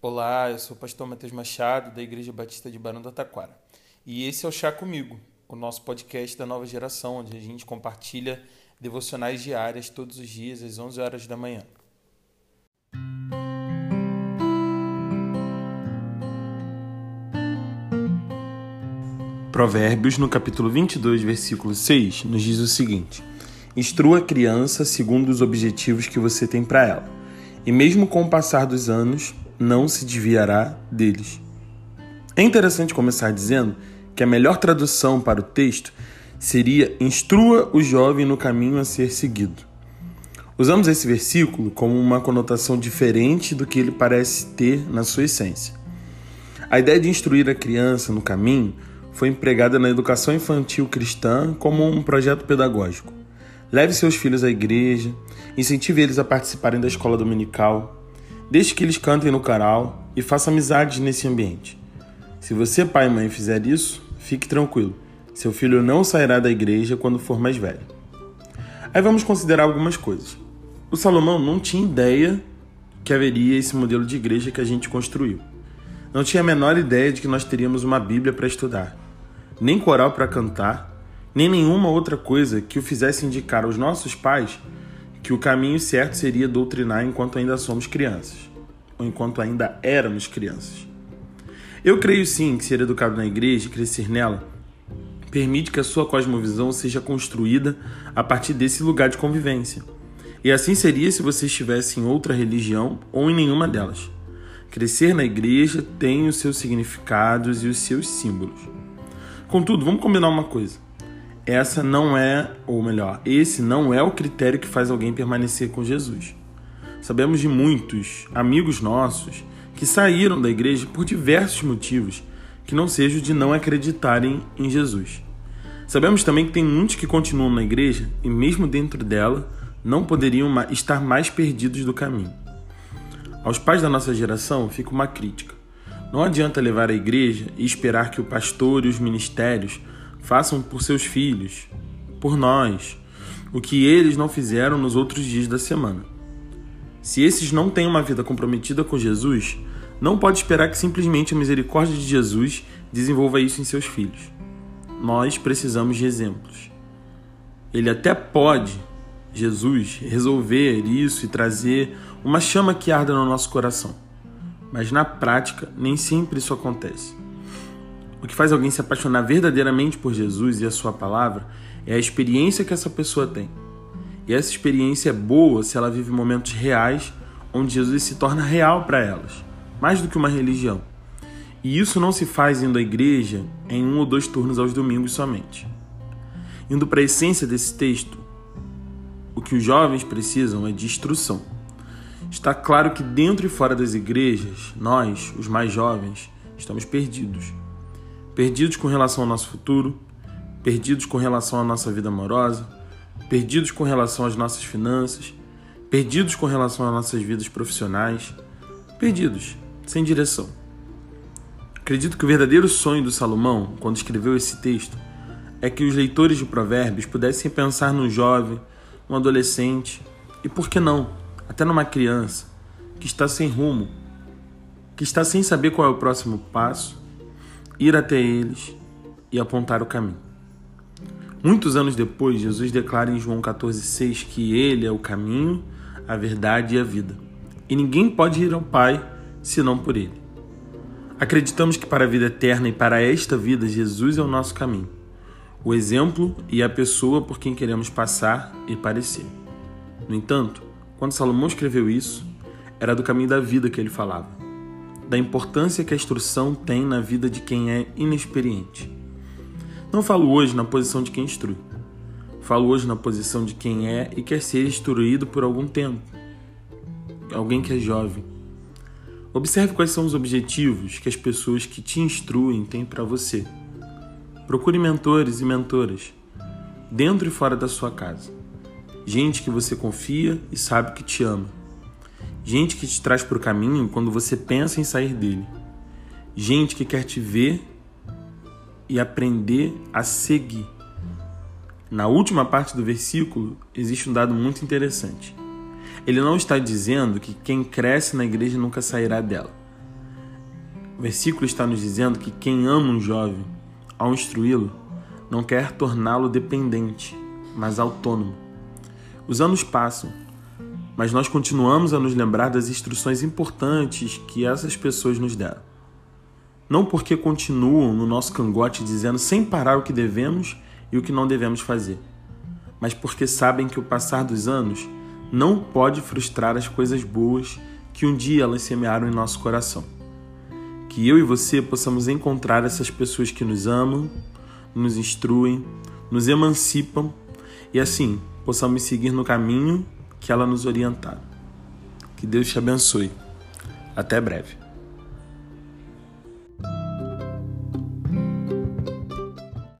Olá, eu sou o pastor Matheus Machado, da Igreja Batista de Barão do Taquara. E esse é o Chá Comigo, o nosso podcast da nova geração, onde a gente compartilha devocionais diárias todos os dias às 11 horas da manhã. Provérbios, no capítulo 22, versículo 6, nos diz o seguinte: Instrua a criança segundo os objetivos que você tem para ela, e mesmo com o passar dos anos, não se desviará deles. É interessante começar dizendo que a melhor tradução para o texto seria instrua o jovem no caminho a ser seguido. Usamos esse versículo como uma conotação diferente do que ele parece ter na sua essência. A ideia de instruir a criança no caminho foi empregada na educação infantil cristã como um projeto pedagógico. Leve seus filhos à igreja, incentive eles a participarem da escola dominical, Deixe que eles cantem no canal e faça amizades nesse ambiente. Se você, pai e mãe, fizer isso, fique tranquilo. Seu filho não sairá da igreja quando for mais velho. Aí vamos considerar algumas coisas. O Salomão não tinha ideia que haveria esse modelo de igreja que a gente construiu. Não tinha a menor ideia de que nós teríamos uma Bíblia para estudar, nem coral para cantar, nem nenhuma outra coisa que o fizesse indicar aos nossos pais que o caminho certo seria doutrinar enquanto ainda somos crianças, ou enquanto ainda éramos crianças. Eu creio sim que ser educado na igreja e crescer nela permite que a sua cosmovisão seja construída a partir desse lugar de convivência. E assim seria se você estivesse em outra religião ou em nenhuma delas. Crescer na igreja tem os seus significados e os seus símbolos. Contudo, vamos combinar uma coisa essa não é, ou melhor, esse não é o critério que faz alguém permanecer com Jesus. Sabemos de muitos amigos nossos que saíram da igreja por diversos motivos que não sejam de não acreditarem em Jesus. Sabemos também que tem muitos que continuam na igreja e, mesmo dentro dela, não poderiam estar mais perdidos do caminho. Aos pais da nossa geração fica uma crítica. Não adianta levar a igreja e esperar que o pastor e os ministérios Façam por seus filhos, por nós, o que eles não fizeram nos outros dias da semana. Se esses não têm uma vida comprometida com Jesus, não pode esperar que simplesmente a misericórdia de Jesus desenvolva isso em seus filhos. Nós precisamos de exemplos. Ele até pode, Jesus, resolver isso e trazer uma chama que arda no nosso coração. Mas na prática, nem sempre isso acontece. O que faz alguém se apaixonar verdadeiramente por Jesus e a sua palavra é a experiência que essa pessoa tem. E essa experiência é boa se ela vive momentos reais onde Jesus se torna real para elas, mais do que uma religião. E isso não se faz indo à igreja em um ou dois turnos aos domingos somente. Indo para a essência desse texto, o que os jovens precisam é de instrução. Está claro que dentro e fora das igrejas, nós, os mais jovens, estamos perdidos perdidos com relação ao nosso futuro, perdidos com relação à nossa vida amorosa, perdidos com relação às nossas finanças, perdidos com relação às nossas vidas profissionais, perdidos, sem direção. Acredito que o verdadeiro sonho do Salomão, quando escreveu esse texto, é que os leitores de Provérbios pudessem pensar num jovem, um adolescente e, por que não, até numa criança que está sem rumo, que está sem saber qual é o próximo passo ir até eles e apontar o caminho. Muitos anos depois, Jesus declara em João 14,6 que Ele é o caminho, a verdade e a vida. E ninguém pode ir ao Pai senão por Ele. Acreditamos que para a vida eterna e para esta vida, Jesus é o nosso caminho, o exemplo e a pessoa por quem queremos passar e parecer. No entanto, quando Salomão escreveu isso, era do caminho da vida que ele falava da importância que a instrução tem na vida de quem é inexperiente. Não falo hoje na posição de quem instrui. Falo hoje na posição de quem é e quer ser instruído por algum tempo. Alguém que é jovem. Observe quais são os objetivos que as pessoas que te instruem têm para você. Procure mentores e mentoras, dentro e fora da sua casa. Gente que você confia e sabe que te ama Gente que te traz para o caminho quando você pensa em sair dele. Gente que quer te ver e aprender a seguir. Na última parte do versículo existe um dado muito interessante. Ele não está dizendo que quem cresce na igreja nunca sairá dela. O versículo está nos dizendo que quem ama um jovem, ao instruí-lo, não quer torná-lo dependente, mas autônomo. Os anos passam, mas nós continuamos a nos lembrar das instruções importantes que essas pessoas nos deram. Não porque continuam no nosso cangote dizendo sem parar o que devemos e o que não devemos fazer, mas porque sabem que o passar dos anos não pode frustrar as coisas boas que um dia elas semearam em nosso coração que eu e você possamos encontrar essas pessoas que nos amam, nos instruem, nos emancipam e assim possamos seguir no caminho que ela nos orientar. Que Deus te abençoe. Até breve.